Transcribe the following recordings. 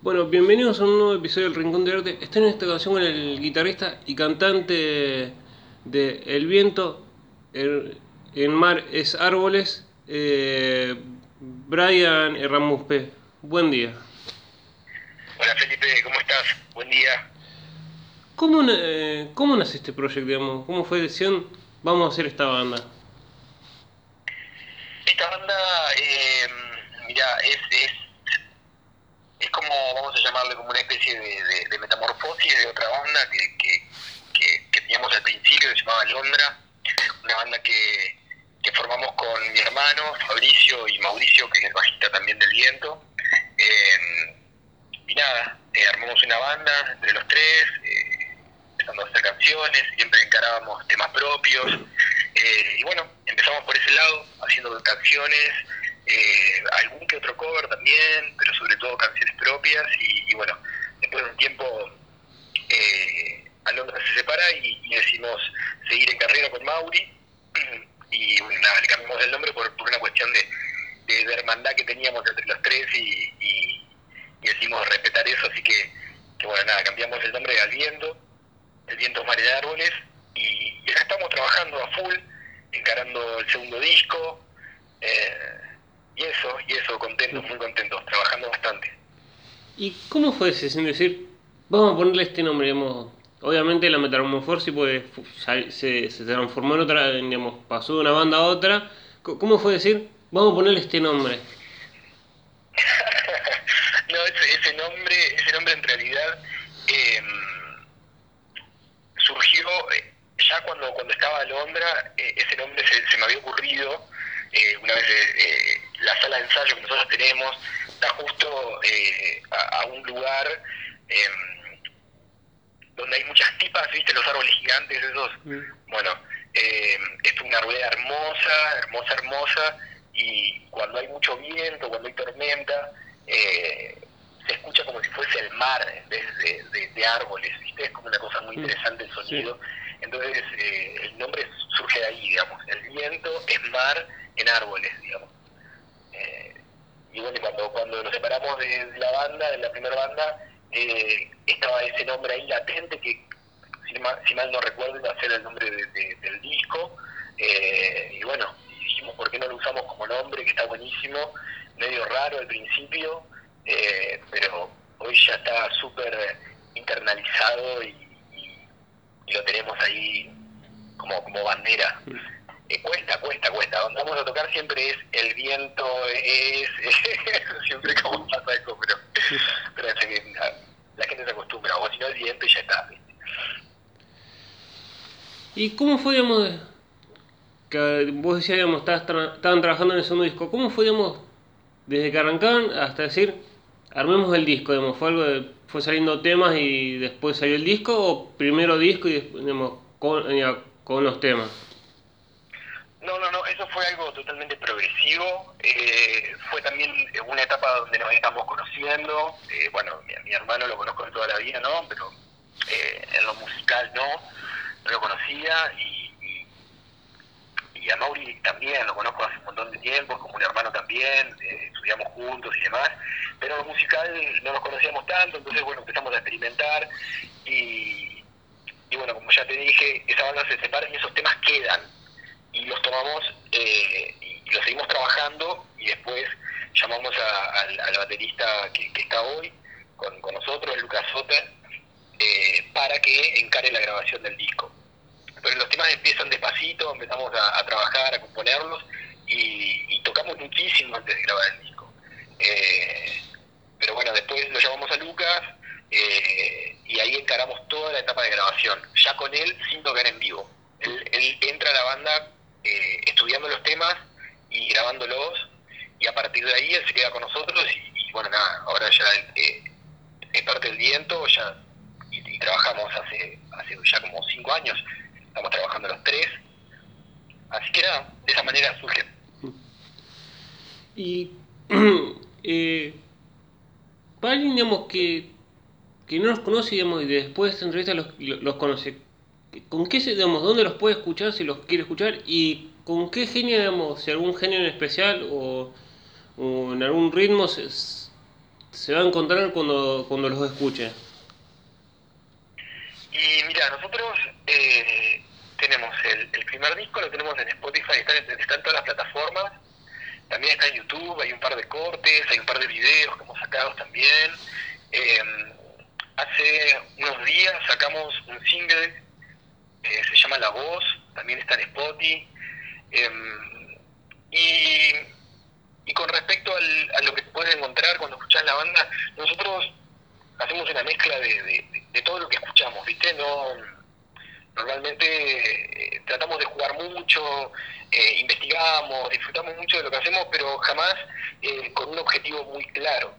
Bueno, bienvenidos a un nuevo episodio del Rincón de Arte. Estoy en esta ocasión con el guitarrista y cantante de El Viento, El, el Mar es Árboles, eh, Brian Ramuspe. Buen día. Hola Felipe, ¿cómo estás? Buen día. ¿Cómo, eh, cómo nace este proyecto, digamos? ¿Cómo fue decisión? Vamos a hacer esta banda. Esta banda, eh, mira, es, es, es como, vamos a llamarle como una especie de, metamorfosis de otra banda que, que, que- teníamos al principio, que se llamaba Londra, una banda que, que formamos con mi hermano Fabricio y Mauricio, que es el bajista también del viento. Eh, y nada, eh, armamos una banda entre los tres, eh, empezando a hacer canciones, siempre encarábamos temas propios. eh, y bueno, empezamos por ese lado, haciendo canciones, eh, algún que otro cover también, pero sobre todo canciones propias. Y, bueno, después de un tiempo, eh, Alondra se separa y, y decidimos seguir en carrera con Mauri. Y nada, le cambiamos el nombre por, por una cuestión de, de, hermandad que teníamos entre los tres y, y, decidimos respetar eso, así que, bueno, nada, cambiamos el nombre Al Viento, El Viento es Mar de Árboles, y acá estamos trabajando a full, encarando el segundo disco, eh, y eso, y eso, contentos, muy contentos, trabajando bastante. ¿Y cómo fue ese sin decir, vamos a ponerle este nombre, digamos? Obviamente la metamorfosis pues, se, se transformó en otra, digamos, pasó de una banda a otra. ¿Cómo fue decir, vamos a ponerle este nombre? no, ese, ese nombre, ese nombre en realidad eh, surgió ya cuando, cuando estaba Londra, eh, ese nombre se, se me había ocurrido eh, una vez eh, la sala de ensayo que nosotros tenemos está justo eh, a, a un lugar em, donde hay muchas tipas, viste los árboles gigantes esos, Mm. bueno, eh, es una arboleda hermosa, hermosa, hermosa, y cuando hay mucho viento, cuando hay tormenta, eh, se escucha como si fuese el mar en vez de, de- de árboles, ¿viste? Es como una cosa muy interesante el sonido. Entonces, eh, el nombre surge de ahí, digamos. El viento es mar en árboles, digamos. Eh, y bueno, cuando, cuando nos separamos de, la banda, de la primera banda, eh, estaba ese nombre ahí latente que, si mal, si mal no recuerdo, iba a ser el nombre de- del disco. Eh, y bueno, dijimos, ¿por qué no lo usamos como nombre? Que está buenísimo, medio raro al principio, eh, pero hoy ya está súper internalizado y, y- y lo tenemos ahí como, como bandera. Eh, cuesta, cuesta, cuesta. Donde vamos a tocar siempre es el viento, es, siempre como pasa eso, pero, pero que la, la gente se acostumbra, o si no el viento y ya está. ¿viste? ¿Y cómo fue, digamos, que vos decías, digamos, estabas tra- estaban trabajando en el segundo disco? ¿Cómo fue, digamos, desde que arrancaban hasta decir, armemos el disco, digamos? ¿Fue algo de, fue saliendo temas y después salió el disco o primero disco y después, digamos, con, con los temas? No, no, no, eso fue algo totalmente progresivo. eh, fue también una etapa donde nos estamos conociendo. eh, bueno, mi, mi hermano lo conozco de toda la vida, ¿no? Pero eh, en lo musical no, no lo conocía. Y, y, a Mauri también lo conozco hace un montón de tiempo, es como un hermano también, eh, estudiamos juntos y demás. Pero en lo musical no nos conocíamos tanto, entonces, bueno, empezamos a experimentar. Y, y bueno, como ya te dije, esa banda se separa y esos temas quedan y los tomamos eh, y los seguimos trabajando y después llamamos al, al baterista que, está hoy con, con nosotros, Lucas Soter, eh, para que encare la grabación del disco. Pero los temas empiezan despacito, empezamos a, a trabajar, a componerlos y, y tocamos muchísimo antes de grabar el disco. Eh, pero bueno, después lo llamamos a Lucas eh, y ahí encaramos toda la etapa de grabación, ya con él sin tocar en vivo. Él, él entra a la banda eh, estudiando los temas y grabándolos y a partir de ahí él se queda con nosotros y, bueno, nada, ahora ya eh, parte del viento ya y, trabajamos hace, hace ya como cinco años, estamos trabajando los tres, así que nada, de esa manera surge. Y eh, para alguien, digamos, que, que no los conoce, y después de esta entrevista los, los conoce, ¿con qué, digamos, dónde los puede escuchar si los quiere escuchar? ¿Y con qué genio, digamos, si algún genio en especial o, en algún ritmo se, se va a encontrar cuando, cuando los escuche? Y mira, nosotros eh, tenemos el, primer disco, lo tenemos en Spotify, está en todas las plataformas, también está en YouTube, hay un par de cortes, hay un par de videos que hemos sacado también. Eh, hace unos días sacamos un single, eh, se llama La Voz, también está en Spotify. y, y con respecto a lo que puedes encontrar cuando escuchas la banda, nosotros hacemos una mezcla de, de, todo lo que escuchamos, ¿viste? No, normalmente eh, tratamos de jugar mucho, eh, investigamos, disfrutamos mucho de lo que hacemos, pero jamás eh, con un objetivo muy claro.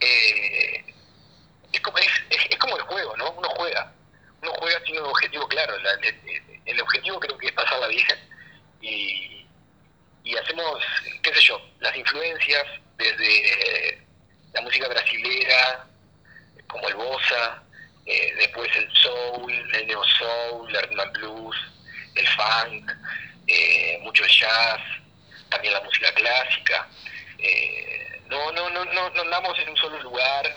es, como, es, es, como el juego, ¿no? Uno juega, uno juega sin un objetivo claro. el, objetivo creo que es pasarla bien y, y hacemos, qué sé yo, las influencias desde la música brasilera, como el bossa, eh, después el soul, el neo soul, el rhythm blues, el funk, eh, mucho jazz, también la música clásica. Eh, no, no, no, no, no andamos en un solo lugar,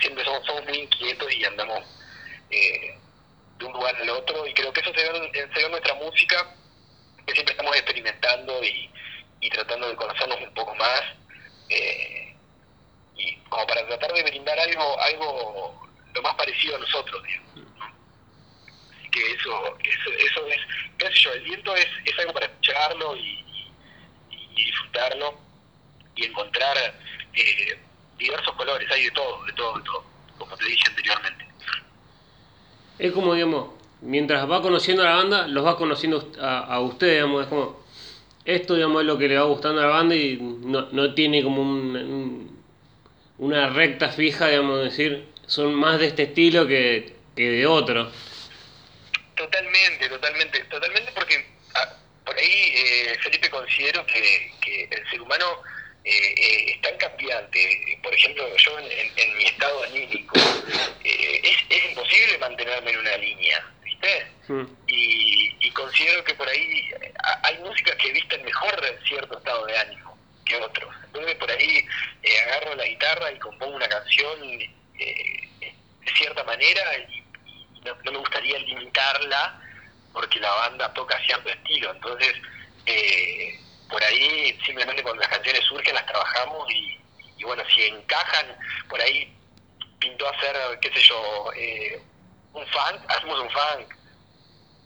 siempre somos, somos muy inquietos y andamos de un lugar al otro y creo que eso se ve en, nuestra música, que siempre estamos experimentando y, y tratando de conocernos un poco más. Eh, y como para tratar de brindar algo algo lo más parecido a nosotros así que eso eso, eso es qué sé yo el viento es, es algo para escucharlo y, disfrutarlo y encontrar eh, diversos colores hay de todo de todo de todo como te dije anteriormente es como digamos mientras va conociendo a la banda los va conociendo a, a usted digamos es como esto digamos es lo que le va gustando a la banda y no, no tiene como un una recta fija, digamos, decir, son más de este estilo que, de otro. Totalmente, totalmente, totalmente porque ah, por ahí, eh, Felipe, considero que, el ser humano eh, eh, es tan cambiante. Por ejemplo, yo en, mi estado anímico es, es, imposible mantenerme en una línea, ¿viste? Hmm. Y, y considero que por ahí hay músicas que visten mejor cierto estado de ánimo otros. Entonces por ahí eh, agarro la guitarra y compongo una canción eh, de cierta manera y, no, me gustaría limitarla porque la banda toca cierto estilo. Entonces eh, por ahí simplemente cuando las canciones surgen las trabajamos y, bueno, si encajan, por ahí pintó hacer, qué sé yo, un funk, hacemos un funk.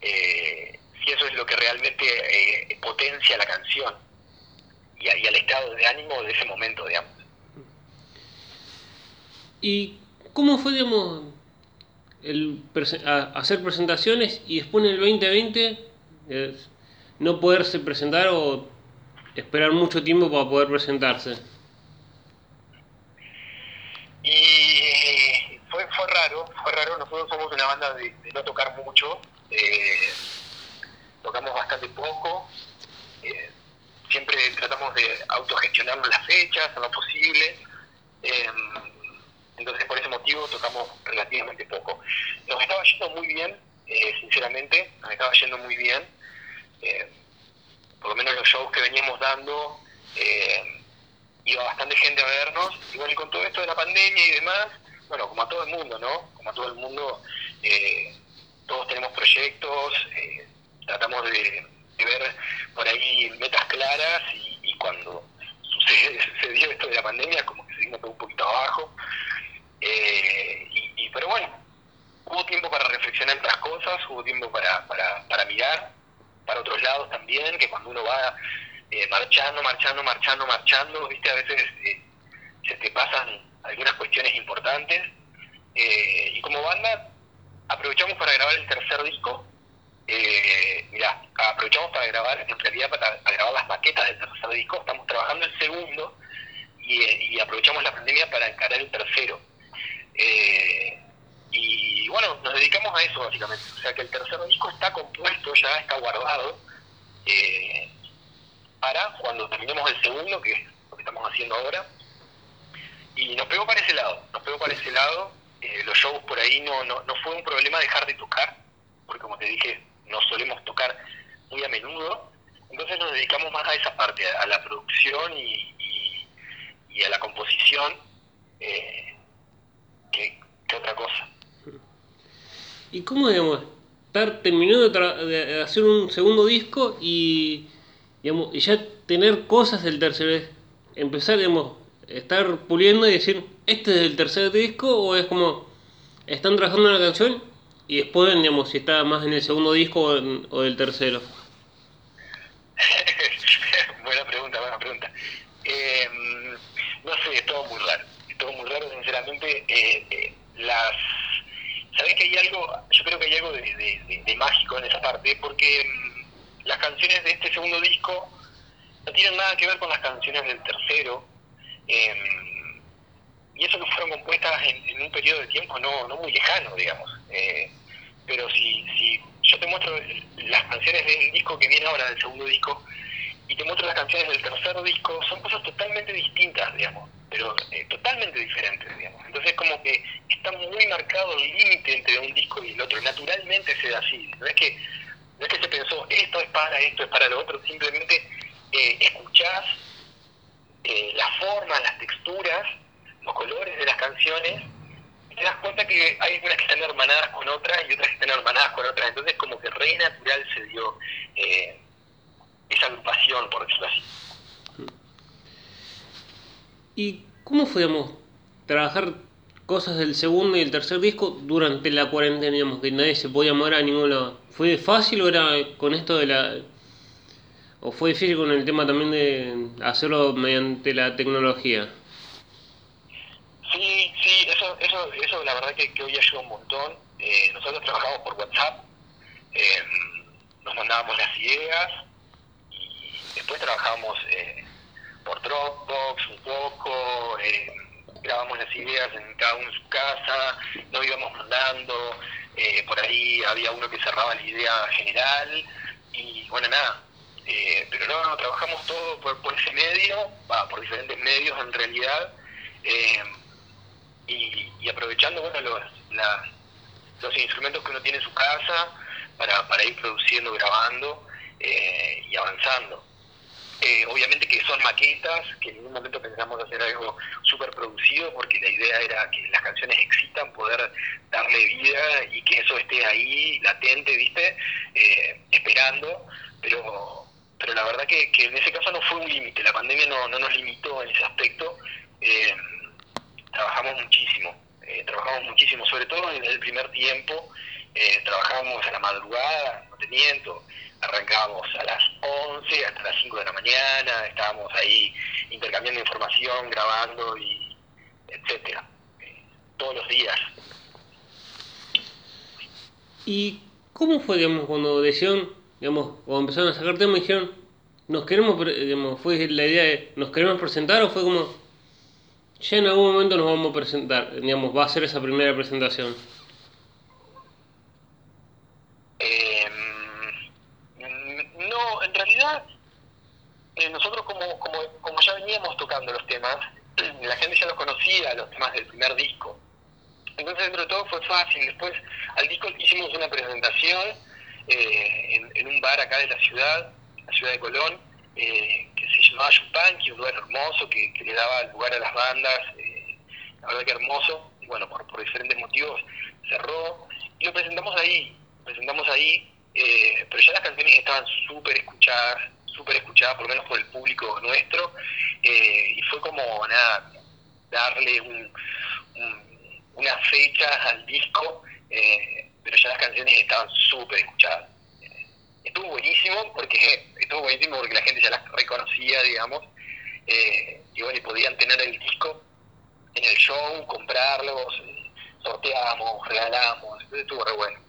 si eso es lo que realmente potencia la canción y, al estado de ánimo de ese momento, digamos. ¿Y cómo fue, digamos, el hacer presentaciones y después en el 2020 no poderse presentar o esperar mucho tiempo para poder presentarse? Y fue, fue raro, fue raro, nosotros somos una banda de, no tocar mucho, eh, tocamos bastante poco, eh, siempre tratamos de autogestionar las fechas a lo posible. Em, entonces, por ese motivo, tocamos relativamente poco. Nos estaba yendo muy bien, eh, sinceramente, nos estaba yendo muy bien. Por lo menos los shows que veníamos dando, em, iba bastante gente a vernos. Y bueno, y con todo esto de la pandemia y demás, bueno, como a todo el mundo, ¿no? Como a todo el mundo, eh, todos tenemos proyectos, eh, tratamos de ver por ahí metas claras y, cuando sucedió esto de la pandemia como que se todo un poquito abajo. Eh, y, pero bueno, hubo tiempo para reflexionar otras cosas, hubo tiempo para, para, para mirar para otros lados también, que cuando uno va eh, marchando, marchando, marchando, marchando, viste, a veces eh, se te pasan algunas cuestiones importantes. y como banda aprovechamos para grabar el tercer disco, eh, mira, aprovechamos para grabar, en realidad para, grabar las maquetas del tercer disco, estamos trabajando el segundo y, aprovechamos la pandemia para encarar el tercero. Eh, y bueno, nos dedicamos a eso básicamente, o sea que el tercer disco está compuesto, ya está guardado, eh, para cuando terminemos el segundo, que es lo que estamos haciendo ahora, y nos pegó para ese lado, nos pegó para ese lado, eh, los shows por ahí no, no, no fue un problema dejar de tocar, porque como te dije, no solemos tocar muy a menudo, entonces nos dedicamos más a esa parte, a la producción y, a la composición, eh, que, otra cosa. ¿Y cómo, digamos, estar terminando de, hacer un segundo disco y, digamos, y ya tener cosas del tercer empezar, digamos, estar puliendo y decir, ¿este es el tercer disco o es como, están trabajando en la canción y después, digamos, si está más en el segundo disco o, en, o del tercero? buena pregunta, buena pregunta. Eh, no sé, es todo muy raro. Es todo muy raro, sinceramente. Eh, eh, las ¿Sabés que hay algo? Yo creo que hay algo de, mágico en esa parte, porque mm, las canciones de este segundo disco no tienen nada que ver con las canciones del tercero. Em, y eso que fueron compuestas en, un periodo de tiempo no, no muy lejano, digamos. pero si, si yo te muestro las canciones del disco que viene ahora, del segundo disco, y te muestro las canciones del tercer disco, son cosas totalmente distintas, digamos, pero eh, totalmente diferentes, digamos. Entonces como que está muy marcado el límite entre un disco y el otro, naturalmente se da así, no es que, no es que se pensó esto es para esto, es para lo otro, simplemente eh, escuchás eh, las formas, las texturas, los colores de las canciones, y te das cuenta que hay unas que están hermanadas con otras y otras que están hermanadas con otras, entonces como que re natural se dio eh, esa agrupación, por decirlo así. ¿Y cómo fue, trabajar cosas del segundo y el tercer disco durante la cuarentena, digamos, que nadie se podía mover a ningún lado? ¿Fue fácil o era con esto de la... o fue difícil con el tema también de hacerlo mediante la tecnología? Sí, sí, eso, eso, eso la verdad que, que hoy ayuda un montón. Eh, nosotros trabajamos por WhatsApp, eh, nos mandábamos las ideas, Después trabajamos eh, por Dropbox un poco, eh, grabamos las ideas en cada uno en su casa, nos íbamos mandando, eh, por ahí había uno que cerraba la idea general y bueno, nada. pero no, trabajamos todo por, ese medio, por diferentes medios en realidad, y, aprovechando bueno, los, los instrumentos que uno tiene en su casa para, para ir produciendo, grabando y avanzando. Eh, obviamente que son maquetas, que en ningún momento pensamos hacer algo súper producido, porque la idea era que las canciones existan, poder darle vida y que eso esté ahí, latente, ¿viste? Eh, esperando, pero pero la verdad que, en ese caso no fue un límite, la pandemia no, no nos limitó en ese aspecto, eh, trabajamos muchísimo, trabajamos muchísimo, sobre todo en el primer tiempo, trabajábamos a la madrugada, no te miento, arrancábamos a las 11 hasta las 5 de la mañana, estábamos ahí intercambiando información, grabando y etcétera, eh, todos los días. ¿Y cómo fue, digamos, cuando decidieron, digamos, cuando empezaron a sacar temas, dijeron, nos queremos, digamos, fue la idea de, nos queremos presentar o fue como, ya en algún momento nos vamos a presentar, digamos, va a ser esa primera presentación? en realidad, eh, nosotros como, como, como ya veníamos tocando los temas, la gente ya los conocía, los temas del primer disco. Entonces, dentro de todo fue fácil. Después, al disco hicimos una presentación eh, en, un bar acá de la ciudad, la ciudad de Colón, eh, que se llamaba Yupanqui, un lugar hermoso que, le daba lugar a las bandas. la verdad que hermoso. Y bueno, por, por diferentes motivos cerró. Y lo presentamos ahí. Presentamos ahí eh, pero ya las canciones estaban súper escuchadas, súper escuchadas, por lo menos por el público nuestro, eh, y fue como, nada, darle un, una fecha al disco, eh, pero ya las canciones estaban súper escuchadas. estuvo buenísimo, porque estuvo buenísimo porque la gente ya las reconocía, digamos, y bueno, y podían tener el disco en el show, comprarlos, sorteamos, regalamos, entonces estuvo re bueno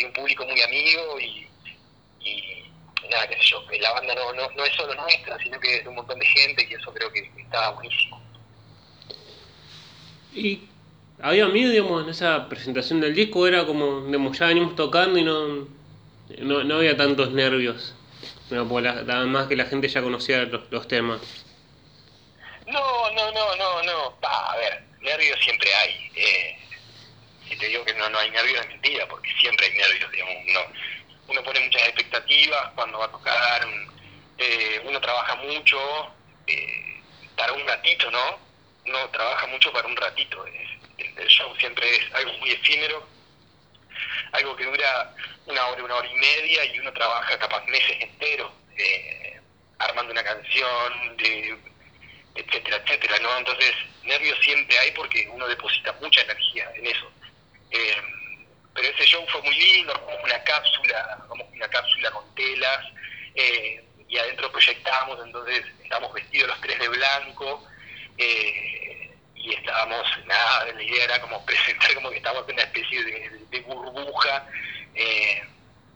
hay un público muy amigo y, nada, qué sé yo, la banda no, no, no es solo nuestra, sino que es de un montón de gente y eso creo que estaba buenísimo. ¿Y había miedo, digamos, en esa presentación del disco? Era como, digamos, ya venimos tocando y no, no, había tantos nervios. nada más que la gente ya conocía los, temas. No, no, no, no, no. a ver, nervios siempre hay. Eh, si te digo que no, no hay nervios es mentira, porque siempre hay nervios, digamos, uno, uno pone muchas expectativas cuando va a tocar, eh, uno trabaja mucho, eh, para un ratito, ¿no? uno trabaja mucho para un ratito. El, el show siempre es algo muy efímero, algo que dura una hora, una hora y media y uno trabaja capaz meses enteros eh, armando una canción, de, etcétera, etcétera, ¿no? Entonces, nervios siempre hay porque uno deposita mucha energía en eso. Eh, pero ese show fue muy lindo, como una cápsula, como una cápsula con telas, eh, y adentro proyectamos, entonces estábamos vestidos los tres de blanco, y estábamos, nada, la idea era como presentar como que estábamos en una especie de, burbuja, eh,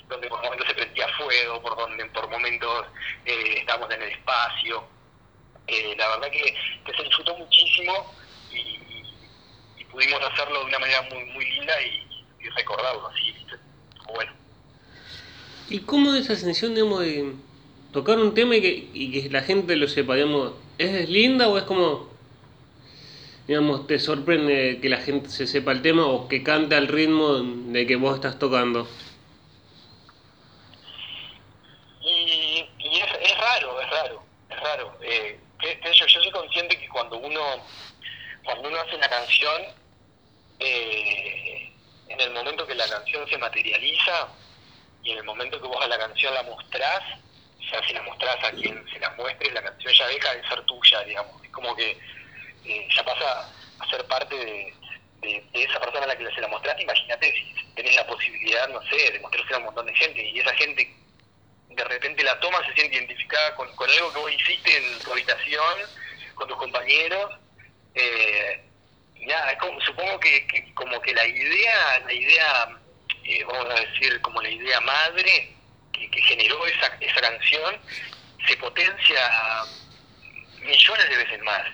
donde por momentos se prendía fuego, por donde por momentos eh, estábamos en el espacio. Eh, la verdad que, se disfrutó muchísimo y, pudimos hacerlo de una manera muy muy linda y, recordarlo así, bueno. ¿Y cómo esa sensación, digamos, de tocar un tema y que, y que la gente lo sepa, digamos, ¿es linda o es como digamos, te sorprende que la gente se sepa el tema o que cante al ritmo de que vos estás tocando? Y, es, raro, es raro, es raro. Eh, yo, soy consciente que cuando uno, cuando uno hace una canción, eh, el momento que la canción se materializa y en el momento que vos a la canción la mostrás, ya si la mostrás a quien se la muestre, la canción ya deja de ser tuya, digamos. Es como que eh, ya pasa a ser parte de, esa persona a la que se la mostraste. Imagínate si tenés la posibilidad, no sé, de mostrársela a un montón de gente y esa gente de repente la toma, se siente identificada con, algo que vos hiciste en tu habitación, con tus compañeros. Eh, y nada, supongo que, como que la idea, la idea, eh, vamos a decir, como la idea madre que, que generó esa, esa canción, se potencia millones de veces más.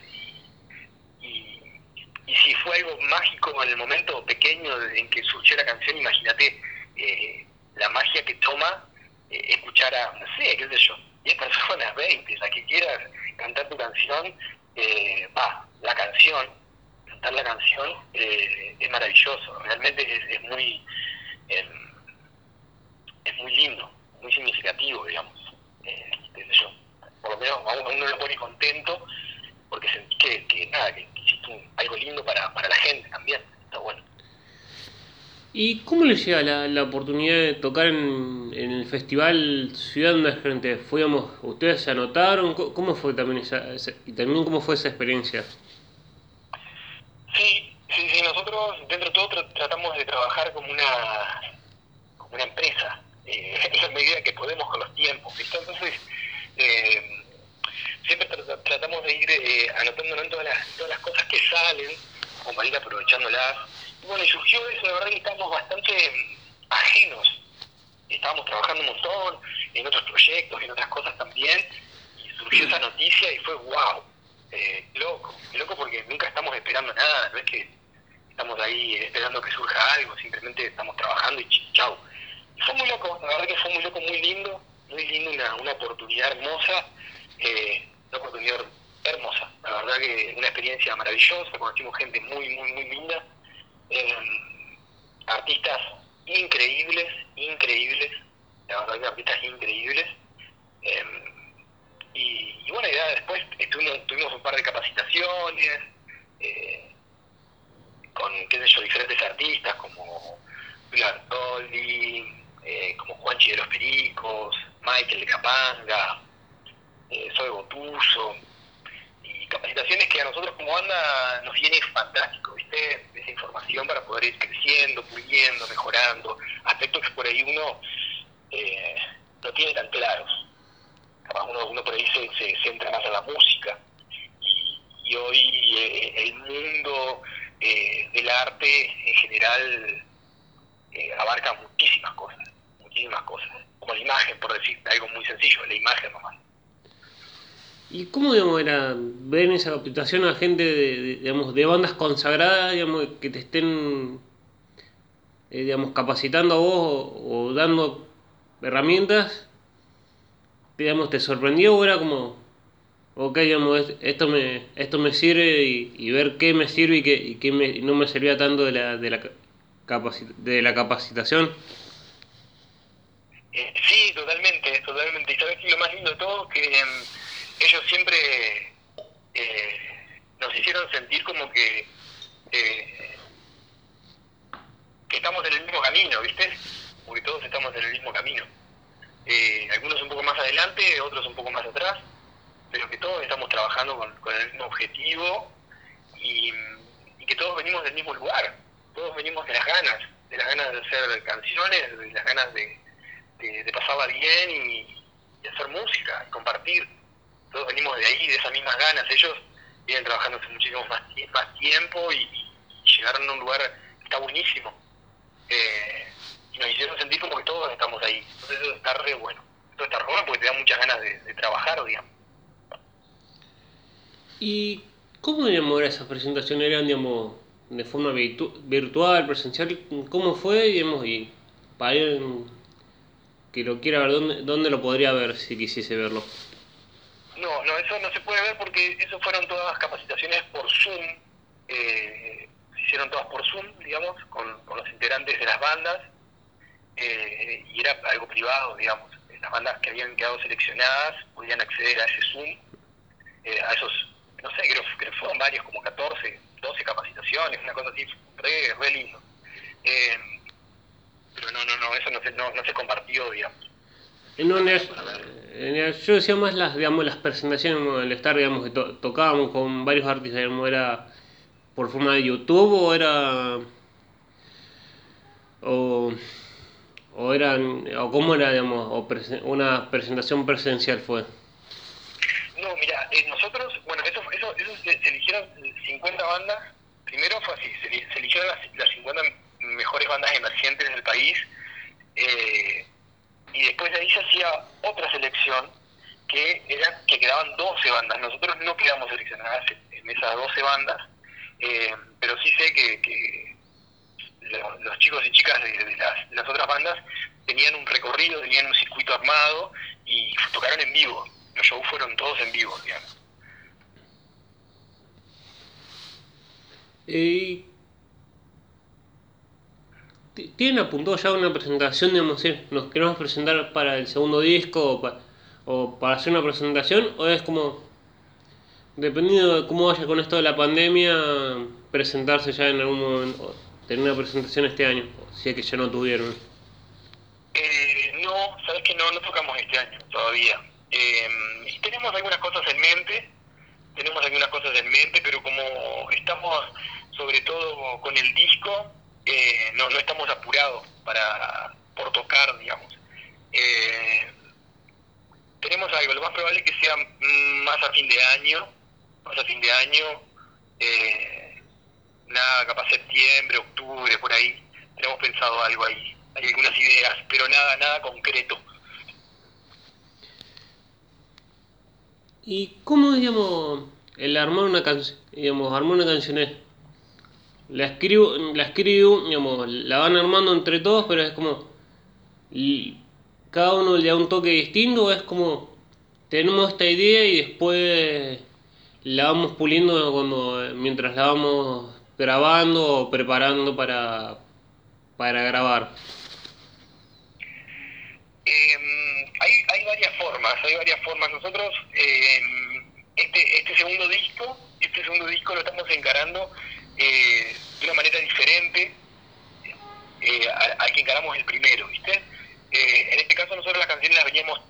Y si fue algo mágico en el momento pequeño en que surgió la canción, imagínate eh, la magia que toma eh, escuchar a, no sé, qué sé yo, 10 personas, 20, la que quieras cantar tu canción, eh, va, la canción, cantar la canción es maravilloso, realmente es, muy em, es muy lindo, muy significativo, digamos, sé yo, por lo menos a uno lo pone contento porque sentí que, que nada, que hiciste algo lindo para, para la gente también, está bueno. ¿Y cómo les llega la, la oportunidad de tocar en, en el festival Ciudad Emergente? ¿Fuimos, ¿Ustedes se anotaron? ¿Cómo fue también esa, y también cómo fue esa experiencia? Sí, sí, sí, nosotros dentro de todo tratamos de trabajar como una, como una empresa, eh, en la medida que podemos con los tiempos. Entonces, eh, siempre tratamos de ir eh, anotándonos todas las, todas las cosas que salen, como para ir aprovechándolas. Y bueno, y surgió eso, la verdad que estamos bastante mm, ajenos. Estábamos trabajando un montón en otros proyectos, en otras cosas también, y surgió esa noticia y fue wow, eh, loco, loco porque nunca estamos esperando nada, no es que estamos ahí esperando que surja algo, simplemente estamos trabajando y chau. Fue muy loco, la verdad que fue muy loco, muy lindo, muy lindo, una, una oportunidad hermosa. Eh, una oportunidad hermosa. La verdad que una experiencia maravillosa, conocimos gente muy, muy, muy linda, em, artistas increíbles, increíbles, la verdad que artistas increíbles. Em, y, bueno, ya después estuvimos, tuvimos un par de capacitaciones eh, con, qué sé yo, diferentes artistas como Dolly, eh, como Juanchi de los Pericos, Michael de Capanga, eh, soy Gotuso, y capacitaciones que a nosotros como banda nos viene fantástico, ¿viste? Esa información para poder ir creciendo, puliendo, mejorando, aspectos que por ahí uno eh, no tiene tan claros. Capaz uno, por ahí se, centra más en la música. Y, hoy eh, el mundo eh, del arte en general abarca muchísimas cosas, muchísimas cosas. Como la imagen, por decir algo muy sencillo, la imagen nomás. ¿Y cómo digamos, era ver en esa capacitación a gente de, digamos, de bandas consagradas digamos, que te estén eh, digamos, capacitando a vos o, dando herramientas? Digamos, ¿Te sorprendió o era como, ok, digamos, esto me, esto me sirve y, ver qué me sirve y qué, y qué me, no me servía tanto de la, de la, de la capacitación? Eh, sí, totalmente, totalmente. Y sabes que lo más lindo de todo que... Em, ellos siempre eh, nos hicieron sentir como que, eh, que estamos en el mismo camino, ¿viste? Porque todos estamos en el mismo camino. Eh, algunos un poco más adelante, otros un poco más atrás, pero que todos estamos trabajando con, el mismo objetivo y, que todos venimos del mismo lugar, todos venimos de las ganas, de las ganas de hacer canciones, de las ganas de, de, de pasarla bien y, y hacer música compartir. Todos venimos de ahí, de esas mismas ganas. Ellos vienen trabajando hace muchísimo más, más tiempo y, y llegaron a un lugar que está buenísimo. Eh, nos hicieron sentir como que todos estamos ahí. Entonces eso está re bueno. Eso está re bueno porque te da muchas ganas de, de trabajar, digamos. ¿Y cómo, digamos, era esa presentación? ¿Eran, digamos, de forma virtu- virtual, presencial? ¿Cómo fue, digamos, y para alguien que lo quiera ver, ¿dónde, dónde lo podría ver si quisiese verlo? No, no, eso no se puede ver porque eso fueron todas capacitaciones por Zoom. eh, se hicieron todas por Zoom, digamos, con, con los integrantes de las bandas. Eh, y era algo privado, digamos. Las bandas que habían quedado seleccionadas podían acceder a ese Zoom, eh, a esos, no sé, creo, que fueron varios, como 14, 12 capacitaciones, una cosa así, re, re lindo. Eh, pero no, no, no, eso no se, no, se compartió, digamos. En realidad yo decía más las, digamos, las presentaciones, el estar, digamos, que to- tocábamos con varios artistas, digamos, era por forma de YouTube o era... o, o eran, o cómo era, digamos, o una presentación presencial fue. No, mira, eh, nosotros, bueno, eso, eso, se, eligieron 50 bandas. Primero fue así, se, eli- se eligieron las, las 50 mejores bandas emergentes del país. eh, y después de ahí se hacía otra selección que era que quedaban 12 bandas. Nosotros no quedamos seleccionadas en esas 12 bandas, eh, pero sí sé que, que lo- los chicos y chicas de, las, otras bandas tenían un recorrido, tenían un circuito armado y tocaron en vivo. Los shows fueron todos en vivo, digamos. Ti- ¿Tienen apuntado ya una presentación, digamos, nos queremos presentar para el segundo disco o, o para hacer una presentación? ¿O es como, dependiendo de cómo vaya con esto de la pandemia, presentarse ya en algún momento, tener una presentación este año, si es que ya no tuvieron? Eh, no, sabes que no, no tocamos este año todavía. Y tenemos algunas cosas en mente, tenemos algunas cosas en mente, pero como estamos sobre todo con el disco, eh, no, estamos apurados para por tocar, digamos. Eh, tenemos algo, lo más probable es que sea más a fin de año, más a fin de año, eh, nada, capaz septiembre, octubre, por ahí. Tenemos pensado algo ahí, hay algunas ideas, pero nada, nada concreto. ¿Y cómo, digamos, el armar una canción, digamos, armar una canción es, la escribo, la escribo, digamos, la van armando entre todos, pero es como, cada uno le da un toque distinto, es como, tenemos esta idea y después la vamos puliendo cuando, mientras la vamos grabando o preparando para, para grabar. Eh, hay, hay varias formas, hay varias formas. Nosotros, eh, este, este segundo disco, este segundo disco lo estamos encarando eh, de una manera diferente eh, al, que encaramos el primero, ¿viste? Eh, en este caso nosotros las canciones las veníamos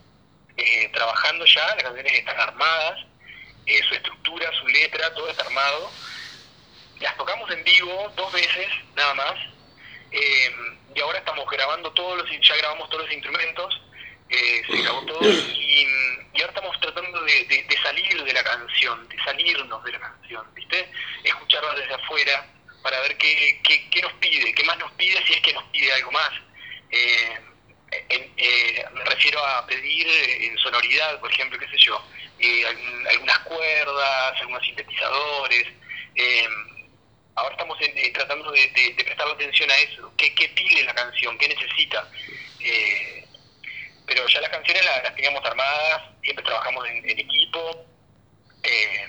eh, trabajando ya, las canciones están armadas, su estructura, su letra, todo está armado. Las tocamos en vivo dos veces, nada más. Eh, y ahora estamos grabando todos los, ya grabamos todos los instrumentos, eh, se grabó todo y, y ahora estamos tratando de, de- de salir de la canción, de salirnos de la canción, ¿viste? Escucharla desde afuera para ver qué, qué, qué nos pide, qué más nos pide si es que nos pide algo más. Eh, en- eh, me refiero a pedir en sonoridad, por ejemplo, qué sé yo, eh, algún- algunas cuerdas, algunos sintetizadores. eh, ahora estamos eh, tratando de, de, de atención a eso. ¿Qué, qué pide la canción? ¿Qué necesita? Eh, pero ya las canciones las, teníamos armadas, siempre trabajamos en, equipo. eh,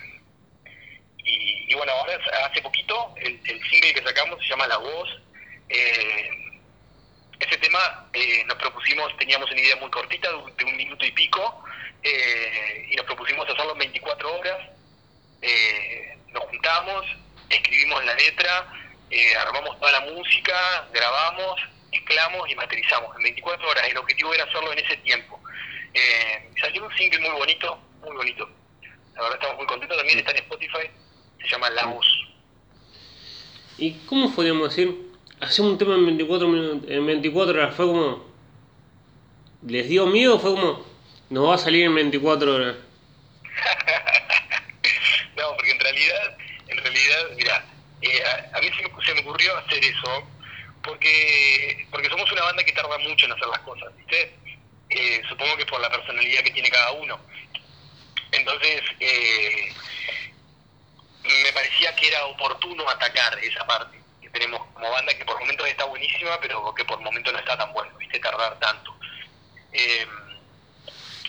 y, bueno, ahora hace poquito el, single que sacamos se llama La Voz. eh, ese tema nos propusimos, teníamos una idea muy cortita, de un, minuto y pico, y nos propusimos hacerlo en 24 horas. Nos juntamos, escribimos la letra, eh, armamos toda la música, grabamos, mezclamos y masterizamos en 24 horas. El objetivo era hacerlo en ese tiempo. Eh, salió un single muy bonito, muy bonito. La verdad estamos muy contentos. También está en Spotify, se llama La Voz. ¿Y cómo podríamos decir? Hacer un tema en 24, en 24 horas fue como. ¿Les dio miedo fue como.? No va a salir en 24 horas? no, porque en realidad, en realidad, mira, eh, a, mí se me, se me, ocurrió hacer eso porque porque somos una banda que tarda mucho en hacer las cosas, ¿viste? Eh, supongo que por la personalidad que tiene cada uno. Entonces, eh, me parecía que era oportuno atacar esa parte que tenemos como banda, que por momentos está buenísima, pero que por momentos no está tan bueno, ¿viste? Tardar tanto. Eh,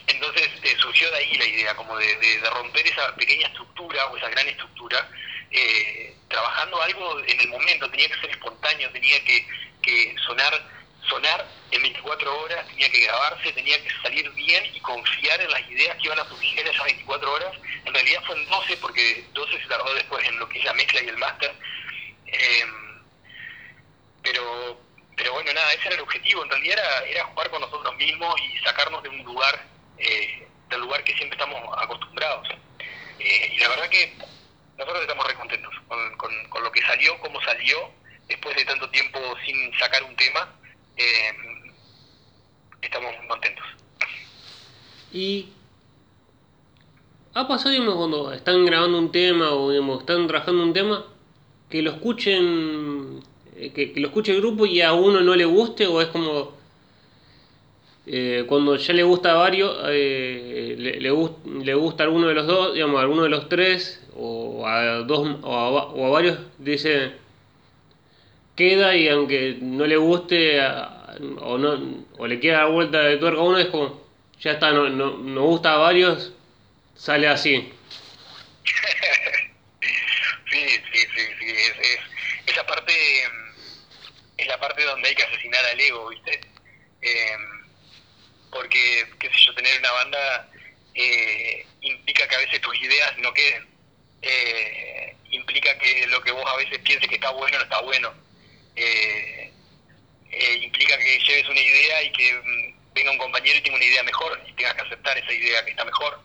entonces eh, surgió de ahí la idea, como de, romper esa pequeña estructura o esa gran estructura, eh, trabajando algo en el momento, tenía que ser espontáneo, tenía que, que sonar sonar en 24 horas, tenía que grabarse, tenía que salir bien y confiar en las ideas que iban a surgir esas 24 horas. En realidad fue en 12 porque 12 se tardó después en lo que es la mezcla y el máster. Eh, pero pero bueno, nada, ese era el objetivo. En realidad era, era jugar con nosotros mismos y sacarnos de un lugar, eh, del lugar que siempre estamos acostumbrados. Eh, y la verdad que nosotros estamos re contentos con, con, lo que salió, cómo salió, después de tanto tiempo sin sacar un tema eh, estamos contentos. Y ha pasado, digamos, cuando están grabando un tema o digamos, están trabajando un tema, que lo escuchen, eh, que, que, lo escuche el grupo y a uno no le guste o es como eh, cuando ya le gusta a varios, eh, le, le, gust, le, gusta a alguno de los dos, digamos, a alguno de los tres o a dos o a, o a varios, dice queda y aunque no le guste o no o le quiera dar vuelta de tuerca a uno es como ya está no, no, no gusta a varios sale así sí sí sí, sí. Es, es, esa parte es la parte donde hay que asesinar al ego viste eh, porque qué sé yo tener una banda eh, implica que a veces tus ideas no queden eh, implica que lo que vos a veces pienses que está bueno no está bueno eh, eh, implica que lleves una idea y que mm, venga un compañero y tenga una idea mejor y tengas que aceptar esa idea que está mejor.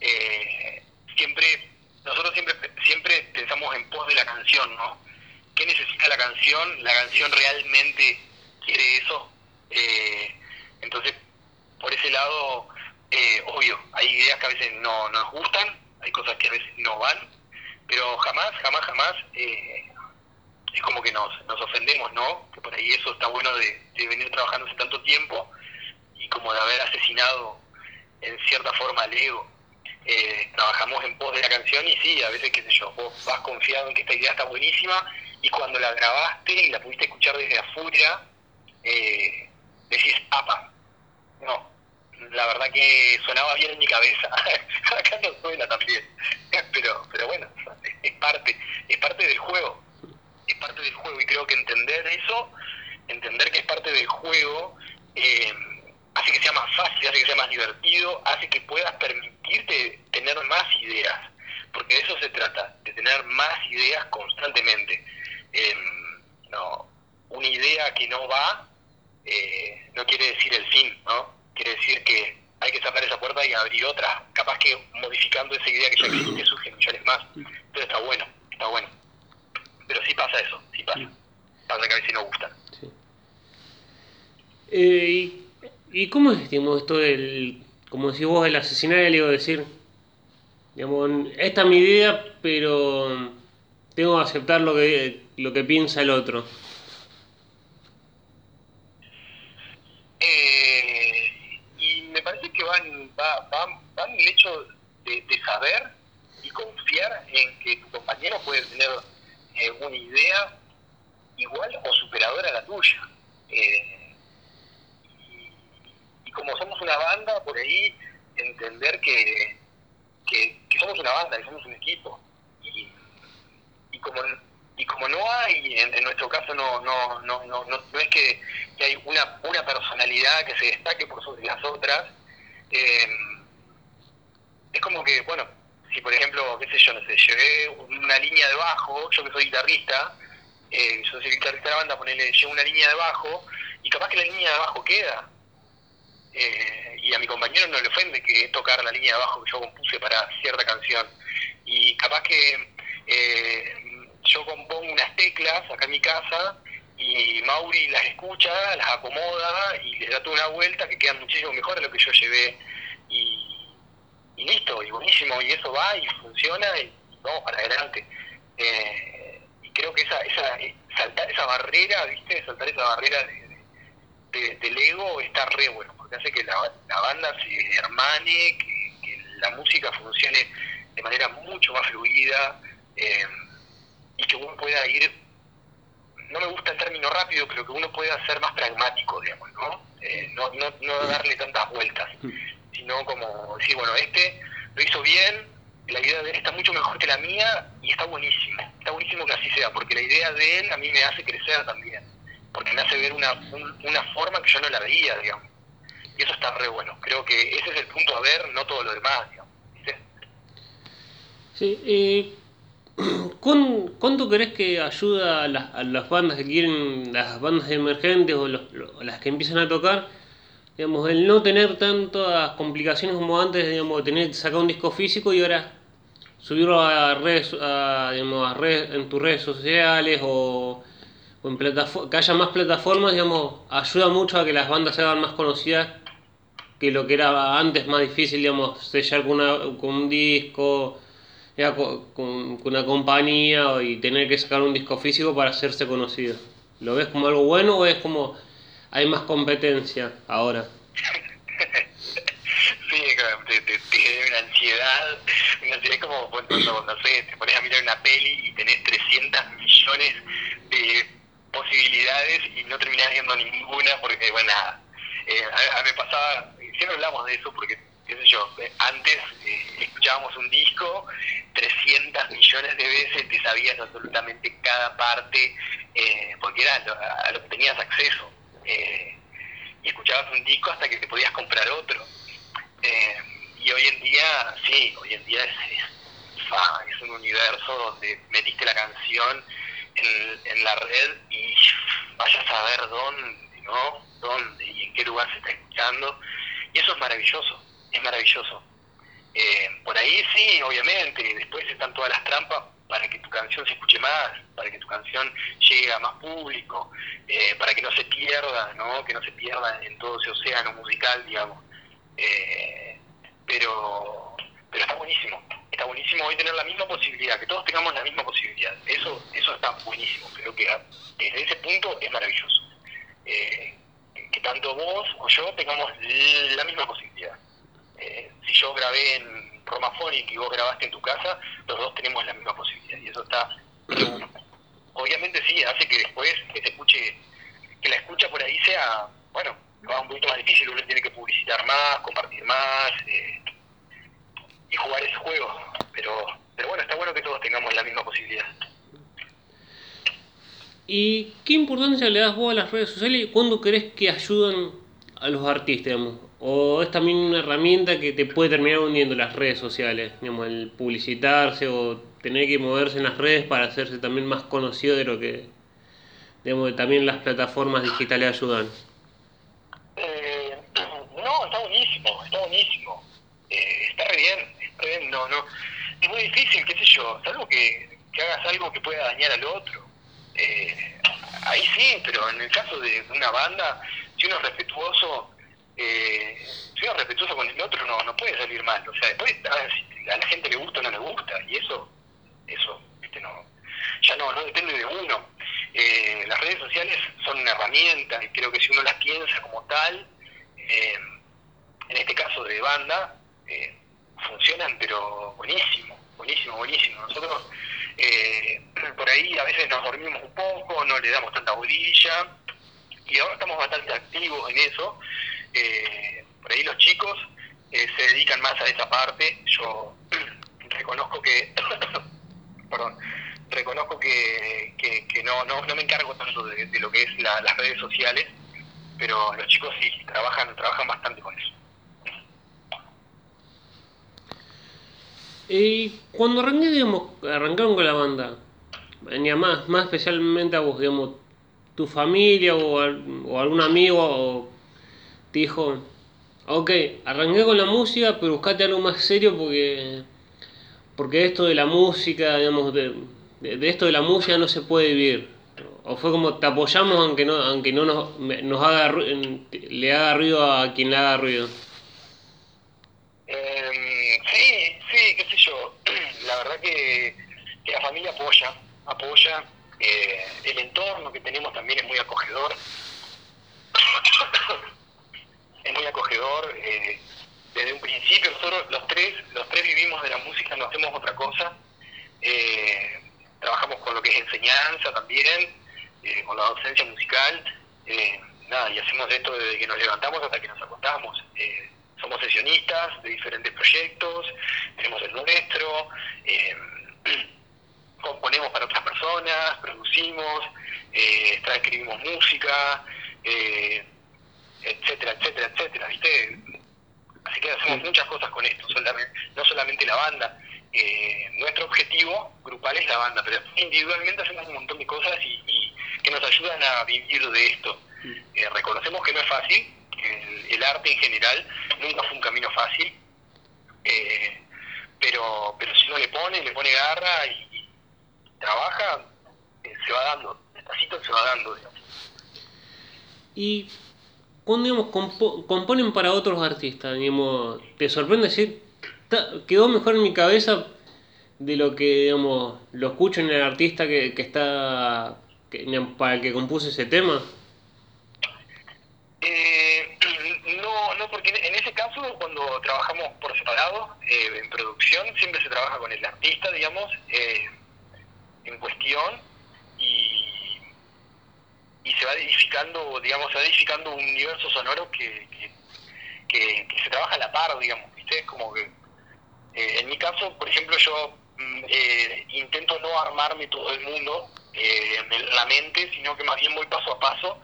Eh, siempre, nosotros siempre, siempre pensamos en pos de la canción, ¿no? ¿Qué necesita la canción? ¿La canción realmente quiere eso? Entonces, por ese lado, obvio, hay ideas que a veces no, no nos gustan, hay cosas que a veces no van, pero jamás, jamás, jamás eh, es como que nos, nos ofendemos, ¿no? Que por ahí eso está bueno de, de, venir trabajando hace tanto tiempo y como de haber asesinado en cierta forma al ego. Eh, trabajamos en pos de la canción y sí, a veces, qué sé yo, vos vas confiado en que esta idea está buenísima y cuando la grabaste y la pudiste escuchar desde afuera, eh, decís, apa, no, la verdad que sonaba bien en mi cabeza, acá no suena también, pero, pero bueno, es parte, es parte del juego es parte del juego y creo que entender eso, entender que es parte del juego, eh, hace que sea más fácil, hace que sea más divertido, hace que puedas permitirte tener más ideas, porque de eso se trata, de tener más ideas constantemente. Eh, no, una idea que no va eh, no quiere decir el fin, ¿no? Quiere decir que hay que cerrar esa puerta y abrir otra. Capaz que modificando esa idea que ya existe surgen millones más. Entonces está bueno, está bueno pero sí pasa eso, sí pasa. Pasa que a veces no gusta. Sí. Eh, y, ¿Y cómo es, digamos, esto del, como si vos, el asesinar el ego, decir, digamos, esta es mi idea, pero tengo que aceptar lo que, lo que piensa el otro? Eh, va, van el hecho de, saber y confiar en que tu compañero puede tener eh, una idea igual o superadora a la tuya. Eh, y, y, como somos una banda, por ahí entender que, que, que somos una banda, que somos un equipo. Y, y como y como no hay, en, en nuestro caso no, no, no, no, no, no es que, que, hay una, una personalidad que se destaque por sobre las otras, eh, es como que, bueno, si por ejemplo, qué sé yo, no sé, llevé una línea de bajo, yo que soy guitarrista, eh, yo soy guitarrista de la banda, ponele, llevo una línea de bajo, y capaz que la línea de bajo queda. Eh, y a mi compañero no le ofende que tocar la línea de bajo que yo compuse para cierta canción. Y capaz que eh, yo compongo unas teclas acá en mi casa y Mauri las escucha, las acomoda y les da toda una vuelta que quedan muchísimo mejor a lo que yo llevé. Y, listo, y buenísimo, y eso va y funciona y vamos para adelante. Eh, y creo que esa, esa, saltar esa barrera, ¿viste? Saltar esa barrera de, del ego está re bueno, porque hace que la, la banda se hermane, que, que, la música funcione de manera mucho más fluida eh, y que uno pueda ir no me gusta el término rápido, pero que uno pueda ser más pragmático, digamos, ¿no? Eh, no, no, no darle tantas vueltas, sino como decir, bueno, este lo hizo bien, la idea de él está mucho mejor que la mía y está buenísimo, está buenísimo que así sea, porque la idea de él a mí me hace crecer también, porque me hace ver una, una forma que yo no la veía, digamos. Y eso está re bueno, creo que ese es el punto a ver, no todo lo demás, digamos. Sí, y ¿Cuánto crees que ayuda a las, bandas que quieren, las bandas emergentes o, las que empiezan a tocar, digamos, el no tener tantas complicaciones como antes, digamos, tener sacar un disco físico y ahora subirlo a redes, a, digamos, a redes en tus redes sociales o, en que haya más plataformas, digamos, ayuda mucho a que las bandas se hagan más conocidas que lo que era antes más difícil, digamos, sellar con, una, con un disco con, una compañía y tener que sacar un disco físico para hacerse conocido. ¿Lo ves como algo bueno o es como hay más competencia ahora? sí, te, te, te, una ansiedad, una ansiedad como cuando, no sé, te pones a mirar una peli y tenés 300 millones de posibilidades y no terminás viendo ninguna porque, bueno. Eh, a, mí me pasaba, siempre hablamos de eso porque qué sé yo, antes eh, escuchábamos un disco 300 millones de veces, te sabías absolutamente cada parte, eh, porque era a lo que tenías acceso. Eh, y escuchabas un disco hasta que te podías comprar otro. y hoy en día, sí, hoy en día es, es, un universo donde metiste la canción en, en la red y vayas a ver dónde, ¿no? Dónde y en qué lugar se está escuchando. Y eso es maravilloso es maravilloso. Eh, por ahí sí, obviamente, después están todas las trampas para que tu canción se escuche más, para que tu canción llegue a más público, eh, para que no se pierda, ¿no? que no se pierda en todo ese océano musical, digamos. Eh, pero, pero está buenísimo, está buenísimo hoy tener la misma posibilidad, que todos tengamos la misma posibilidad. Eso, eso está buenísimo, creo que desde ese punto es maravilloso. que tanto vos o yo tengamos la misma posibilidad. Eh, si yo grabé en Romaphonic y vos grabaste en tu casa, los dos tenemos la misma posibilidad. Y eso está Obviamente sí, hace que después que se escuche, que la escucha por ahí sea, bueno, va un poquito más difícil, uno tiene que publicitar más, compartir más eh, y jugar ese juego. Pero, pero bueno, está bueno que todos tengamos la misma posibilidad. ¿Y qué importancia le das vos a las redes sociales y cuándo crees que ayudan a los artistas, digamos? ¿O es también una herramienta que te puede terminar hundiendo las redes sociales? Digamos, el publicitarse o tener que moverse en las redes para hacerse también más conocido de lo que digamos, también las plataformas digitales ayudan. Eh, no, está buenísimo, está buenísimo. Eh, está re bien, está bien, no, no. Es muy difícil, qué sé yo, salvo que, que hagas algo que pueda dañar al otro. Eh, ahí sí, pero en el caso de una banda, si uno es respetuoso, eh, si uno es respetuoso con el otro, no, no puede salir mal. O sea, después a, la gente le gusta o no le gusta, y eso, eso, viste, no, ya no, no depende de uno. Eh, las redes sociales son una herramienta, y creo que si uno las piensa como tal, eh, en este caso de banda, eh, funcionan, pero buenísimo, buenísimo, buenísimo. Nosotros por ahí a veces nos dormimos un poco, no le damos tanta bolilla, y ahora estamos bastante activos en eso. Por ahí los chicos eh, se dedican más a esa parte. Yo reconozco que, perdón, reconozco que, que, no, no, no, me encargo tanto de, lo que es las redes sociales, pero los chicos sí trabajan, trabajan bastante con eso. Y cuando arranqué, digamos, arrancaron con la banda, venía más, más especialmente a vos, digamos, tu familia o, o algún amigo o te dijo, ok, arranqué con la música, pero buscate algo más serio porque, porque esto de la música, digamos, de, esto de la música no se puede vivir. O fue como te apoyamos aunque no, aunque no nos, nos haga, le haga ruido a quien le haga ruido. Em, sí, sí, qué sé yo. La verdad que, que la familia apoya, apoya. Eh, el entorno que tenemos también es muy acogedor. es muy acogedor. Eh, desde un principio nosotros los vivimos de la música, no hacemos otra cosa. Eh, trabajamos con lo que es enseñanza también, eh, con la docencia musical. nada, y hacemos esto desde que nos levantamos hasta que nos acostamos. somos sesionistas de diferentes proyectos, tenemos el nuestro, componemos para otras personas, producimos, transcribimos música, eh, etcétera, etcétera, etcétera, ¿viste? Así que hacemos muchas cosas con esto, no solamente la banda. Eh, nuestro objetivo grupal es la banda, pero individualmente hacemos un montón de cosas y, que nos ayudan a vivir de esto. Eh, reconocemos que no es fácil, el, el, arte en general nunca fue un camino fácil, eh, pero, pero si uno le pone, le pone garra y, trabaja, se va dando, despacito se va dando. Digamos. Y cuando digamos, componen para otros artistas, digamos, te sorprende decir, quedó mejor en mi cabeza de lo que digamos, lo escucho en el artista que, que está para el que compuso ese tema? Eh, no, no, porque en ese caso, cuando trabajamos por separado eh, en producción, siempre se trabaja con el artista, digamos, eh, en cuestión, y se va edificando, digamos, se va edificando un universo sonoro que, que, se trabaja a la par, digamos, ¿viste? Como que, eh, en mi caso, por ejemplo, yo mm, eh, intento no armarme todo el mundo eh, en la mente, sino que más bien voy paso a paso,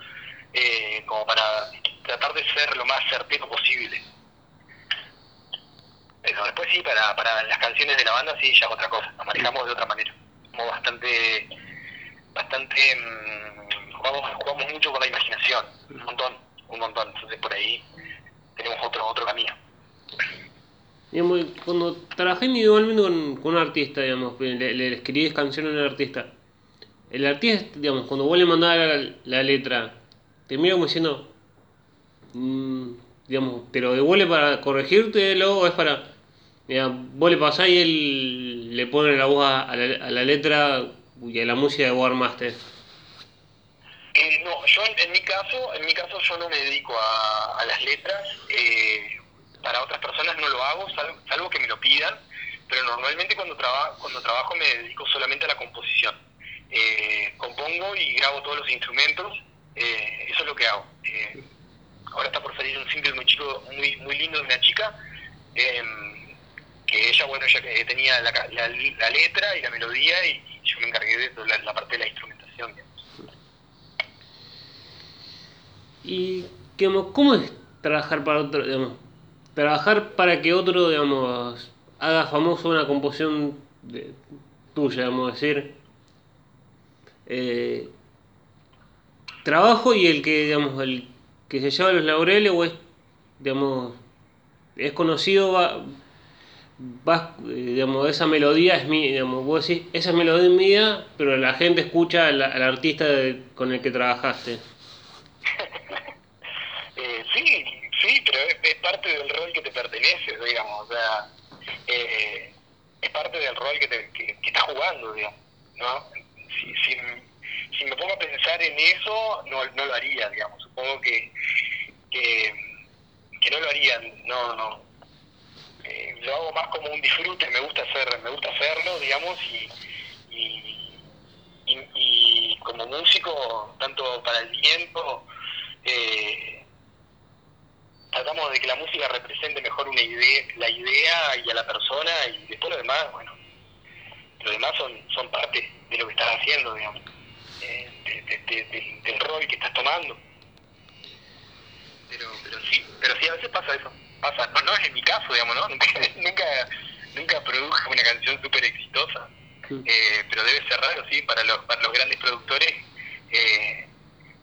como para tratar de ser lo más certero posible. Pero después sí, para, para las canciones de la banda sí, ya otra cosa, nos manejamos de otra manera. Como bastante, bastante... Mm, jugamos, mucho con la imaginación, un montón, un montón. Entonces por ahí tenemos otro, otro camino. cuando trabajé individualmente con, un artista, digamos, le, le escribís canciones a un artista, el artista, digamos, cuando vos le mandás la, letra, te mira como diciendo, mmm, digamos, te lo devuelve para corregirte o es para, digamos, vos le pasás y él le pone la voz a, la, a la, letra y a la música de vos armaste. Eh, no, yo en, mi caso, en mi caso yo no me dedico a, las letras. Eh, para otras personas no lo hago, salvo, que me lo pidan. Pero normalmente cuando, trabajo cuando trabajo me dedico solamente a la composición. Eh, compongo y grabo todos los instrumentos. eso es lo que hago. ahora está por salir un single muy chico, muy, muy lindo de una chica. Em, que ella, bueno, ella tenía la, la, letra y la melodía y, yo me encargué de la, la parte de la instrumentación. ¿Y cómo es trabajar para otro, digamos, trabajar para que otro, digamos, haga famoso una composición de, tuya, digamos, decir, eh, trabajo y el que, digamos, el que se lleva los laureles o es, digamos, es conocido, va, va, digamos, esa melodía es mía, digamos, vos decís, esa melodía es mía, pero la gente escucha al, artista con el que trabajaste. Es, parte del rol que te pertenece, digamos, o sea, eh, es parte del rol que, te, que, estás jugando, digamos, ¿no? Si, si, si, me pongo a pensar en eso, no, no lo haría, digamos, supongo que, que, no lo haría, no, no. Eh, lo hago más como un disfrute, me gusta hacer, me gusta hacerlo, digamos, y, y, y, como músico, tanto para el tiempo, eh, tratamos de que la música represente mejor una idea, la idea y a la persona y después lo demás, bueno, lo demás son, son parte de lo que estás haciendo, digamos, eh, del rol que estás tomando. Pero, pero sí, pero sí, a veces pasa eso, pasa, no, no es en mi caso, digamos, ¿no? Nunca, nunca, una canción súper exitosa. Eh, pero debe ser raro, sí, para los, para los grandes productores, eh,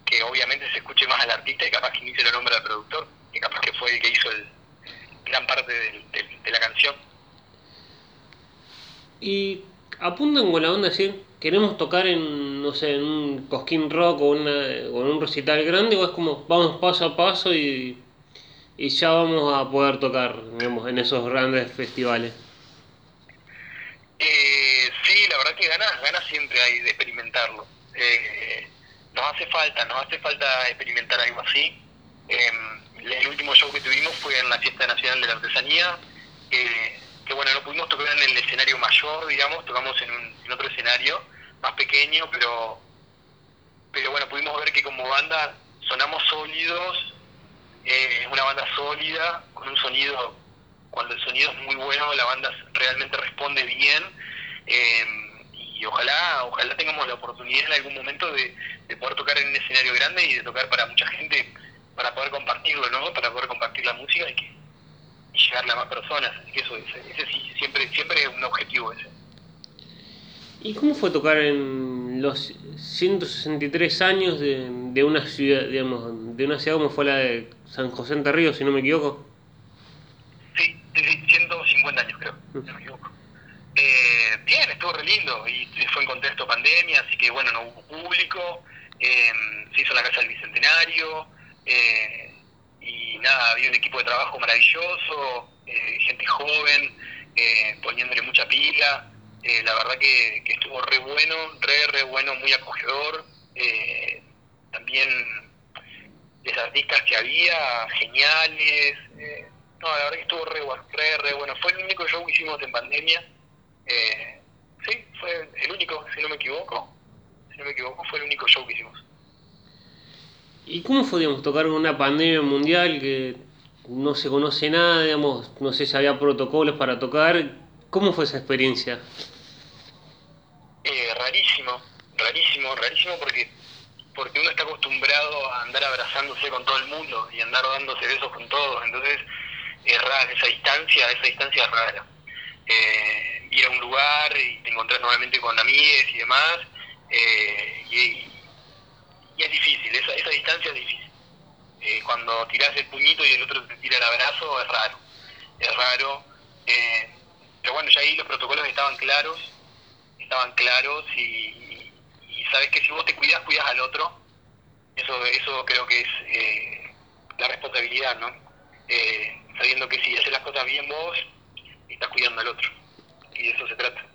que obviamente se escuche más al artista y capaz que ni se lo nombra al productor, que capaz que fue el que hizo el, gran parte de la canción. Y apuntan con la onda decir, queremos tocar en, no sé, en un cosquín rock o, una, o en un recital grande, o es como vamos paso a paso y, y ya vamos a poder tocar, digamos, en esos grandes festivales. Eh, sí, la verdad que ganas, ganas siempre hay de experimentarlo. Eh, nos hace falta, nos hace falta experimentar algo así. Em, el último show que tuvimos fue en la Fiesta Nacional de la Artesanía, que bueno, no pudimos tocar en el escenario mayor, digamos, tocamos en, un, otro escenario más pequeño, pero, pero bueno, pudimos ver que como banda sonamos sólidos, eh, es una banda sólida, con un sonido cuando el sonido es muy bueno, la banda realmente responde bien. Eh, y ojalá ojalá tengamos la oportunidad en algún momento de, poder tocar en un escenario grande y de tocar para mucha gente, para poder compartirlo, ¿no? Para poder compartir la música y, que, llegarle a más personas. eso, ese, sí, siempre, siempre es un objetivo ese. ¿Y cómo fue tocar en los 163 años de, de una ciudad, digamos, de una ciudad como fue la de San José Entre Ríos, si no me equivoco? Sí, sí, 150 años creo, si no me equivoco. Eh, bien, estuvo re lindo y fue en contexto pandemia, así que bueno, no hubo público, em, se hizo en la Casa del Bicentenario eh, y nada, había un equipo de trabajo maravilloso, eh, gente joven, poniéndole mucha pila, la verdad que, estuvo re bueno, re, re bueno, muy acogedor, también de artistas que había, geniales, no, la verdad que estuvo re, re, re bueno. Fue el único show que hicimos en pandemia. Eh, sí, fue el único, si no me equivoco. Si no me equivoco, fue el único show que hicimos. ¿Y cómo fue, tocar una pandemia mundial que no se conoce nada, digamos, no sé si había protocolos para tocar? ¿Cómo fue esa experiencia? Eh, rarísimo, rarísimo, rarísimo porque porque uno está acostumbrado a andar abrazándose con todo el mundo y andar dándose besos con todos, entonces es rara esa distancia, esa distancia es rara. Eh, ir a un lugar y te encontrás nuevamente con amigues y demás, eh, y, es difícil, esa, esa distancia es difícil. Eh, cuando tirás el puñito y el otro te tira el abrazo, es raro, es raro. Eh, pero bueno, ya ahí los protocolos estaban claros, estaban claros y, y sabes que si vos te cuidas, cuidas al otro. Eso, eso creo que es la responsabilidad, ¿no? Eh, sabiendo que si haces las cosas bien vos, estás cuidando al otro. Y de eso se trata.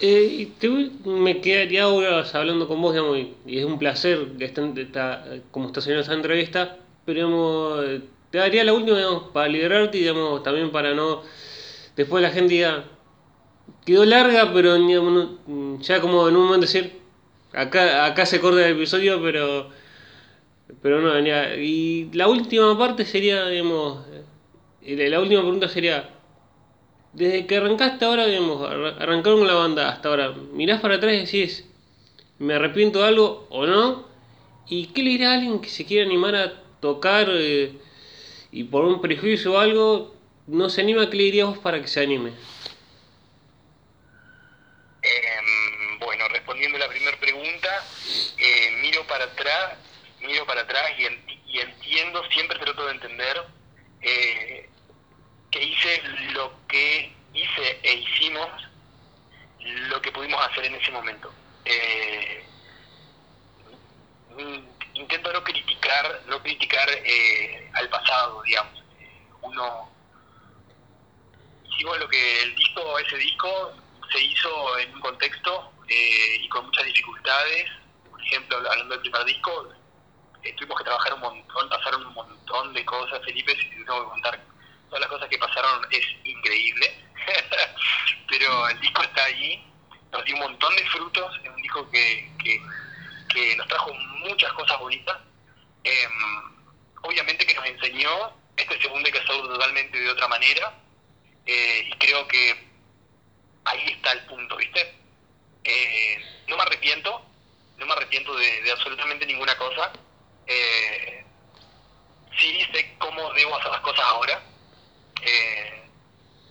Eh, te, me quedaría ahora hablando con vos, digamos, y, es un placer que está, como estás haciendo esta entrevista, pero te daría la última, digamos, para liberarte y digamos, también para no. Después la gente diga, quedó larga, pero ya como en un momento decir, acá, acá se corta el episodio, pero pero no, y la última parte sería, digamos, eh, la última pregunta sería, desde que arrancaste ahora, digamos, arrancaron la banda hasta ahora, mirás para atrás y decís, me arrepiento de algo o no, y qué le dirá a alguien que se quiere animar a tocar eh, y por un prejuicio o algo, no se anima, ¿qué le dirías vos para que se anime? Em, bueno, respondiendo a la primera pregunta, eh, miro para atrás miro para atrás y, entiendo, siempre trato de entender eh, que hice lo que hice e hicimos lo que pudimos hacer en ese momento. Eh, intento no criticar, no criticar eh, al pasado, digamos. Uno hicimos lo que el disco, ese disco, se hizo en un contexto y con muchas dificultades. Por ejemplo, hablando del primer disco, tuvimos que trabajar un montón, pasaron un montón de cosas, Felipe, si te tengo que contar todas las cosas que pasaron es increíble, pero el disco está allí, nos dio un montón de frutos, es un disco que, que, nos trajo muchas cosas bonitas, em, obviamente que nos enseñó, este segundo hay que hacerlo totalmente de otra manera, eh, y creo que ahí está el punto, ¿viste? Eh, no me arrepiento, no me arrepiento de absolutamente ninguna cosa, eh, sí sé cómo debo hacer las cosas ahora. Eh,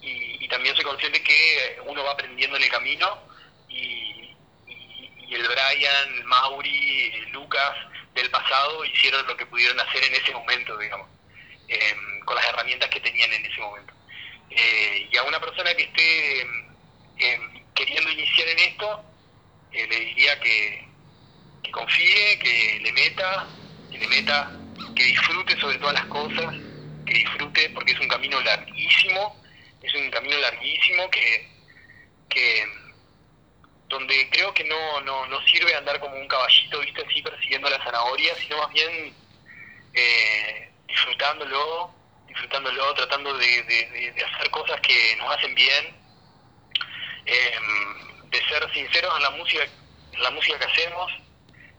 y, también soy consciente que uno va aprendiendo en el camino y, y, el Brian, el Mauri, el Lucas del pasado hicieron lo que pudieron hacer en ese momento, digamos, em, con las herramientas que tenían en ese momento. Eh, y a una persona que esté em, queriendo iniciar en esto, eh, le diría que confíe, que le meta, que le meta, que disfrute sobre todas las cosas, que disfrute porque es un camino larguísimo, es un camino larguísimo que, que donde creo que no, no, no sirve andar como un caballito, viste, así persiguiendo la zanahoria, sino más bien eh, disfrutándolo, disfrutándolo, tratando de, de, hacer cosas que nos hacen bien, em, de ser sinceros en la música, en la música que hacemos,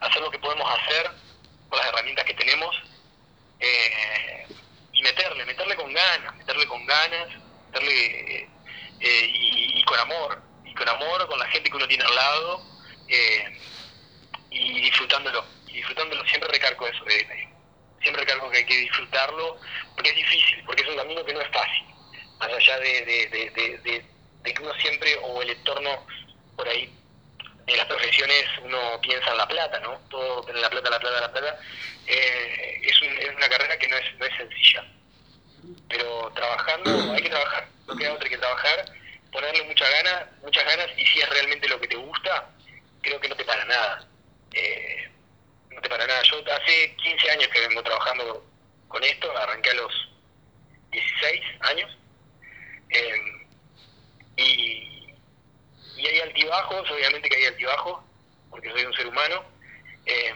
hacer lo que podemos hacer con las herramientas que tenemos eh, y meterle, meterle con ganas, meterle con ganas, meterle eh, y, con amor, y con amor con la gente que uno tiene al lado eh, y disfrutándolo, y disfrutándolo, siempre recargo eso, siempre recargo que hay que disfrutarlo porque es difícil, porque es un camino que no es fácil, más allá de, de, de que uno siempre o el entorno por ahí en las profesiones uno piensa en la plata, ¿no? Todo tener la plata, la plata, la plata. Eh, es, una carrera que no es, no es sencilla. Pero trabajando, hay que trabajar. No queda otra que trabajar, ponerle muchas ganas, muchas ganas, y si es realmente lo que te gusta, creo que no te para nada. Eh, no te para nada. Yo hace 15 años que vengo trabajando con esto, arranqué a los 16 años. Eh, y y hay altibajos, obviamente que hay altibajos, porque soy un ser humano. Eh,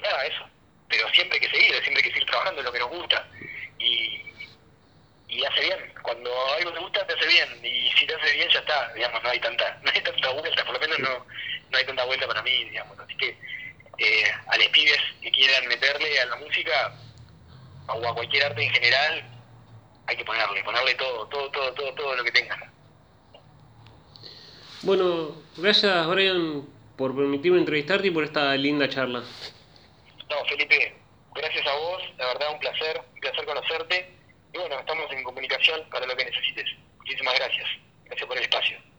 nada, eso. Pero siempre hay que seguir, siempre hay que seguir trabajando en lo que nos gusta. Y, y hace bien. Cuando algo te gusta, te hace bien. Y si te hace bien, ya está. Digamos, no hay tanta, no hay tanta vuelta, por lo menos no, no hay tanta vuelta para mí, digamos. Así que eh, a los pibes que quieran meterle a la música o a cualquier arte en general, hay que ponerle, ponerle todo, todo, todo, todo, todo lo que tengan. Bueno, gracias Brian por permitirme entrevistarte y por esta linda charla. No, Felipe, gracias a vos, la verdad un placer, un placer conocerte. Y bueno, estamos en comunicación para lo que necesites. Muchísimas gracias. Gracias por el espacio.